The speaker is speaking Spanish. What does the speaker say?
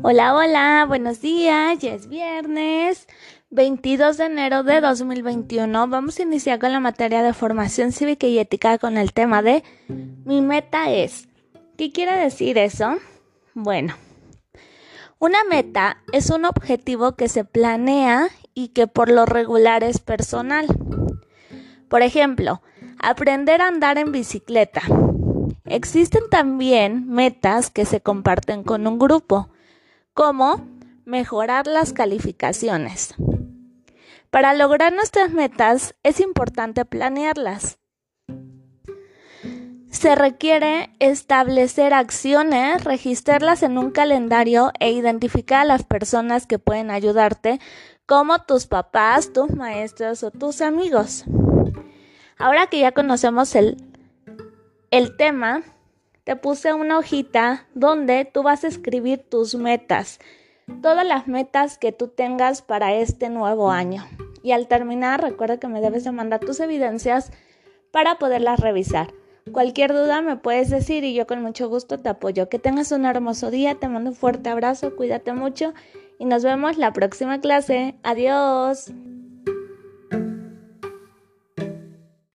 Hola, hola, buenos días, ya es viernes 22 de enero de 2021. Vamos a iniciar con la materia de formación cívica y ética con el tema de mi meta es. ¿Qué quiere decir eso? Bueno, una meta es un objetivo que se planea y que por lo regular es personal. Por ejemplo, aprender a andar en bicicleta. Existen también metas que se comparten con un grupo como mejorar las calificaciones. Para lograr nuestras metas es importante planearlas. Se requiere establecer acciones, registrarlas en un calendario e identificar a las personas que pueden ayudarte, como tus papás, tus maestros o tus amigos. Ahora que ya conocemos el, el tema, te puse una hojita donde tú vas a escribir tus metas, todas las metas que tú tengas para este nuevo año. Y al terminar, recuerda que me debes de mandar tus evidencias para poderlas revisar. Cualquier duda me puedes decir y yo con mucho gusto te apoyo. Que tengas un hermoso día, te mando un fuerte abrazo, cuídate mucho y nos vemos la próxima clase. Adiós.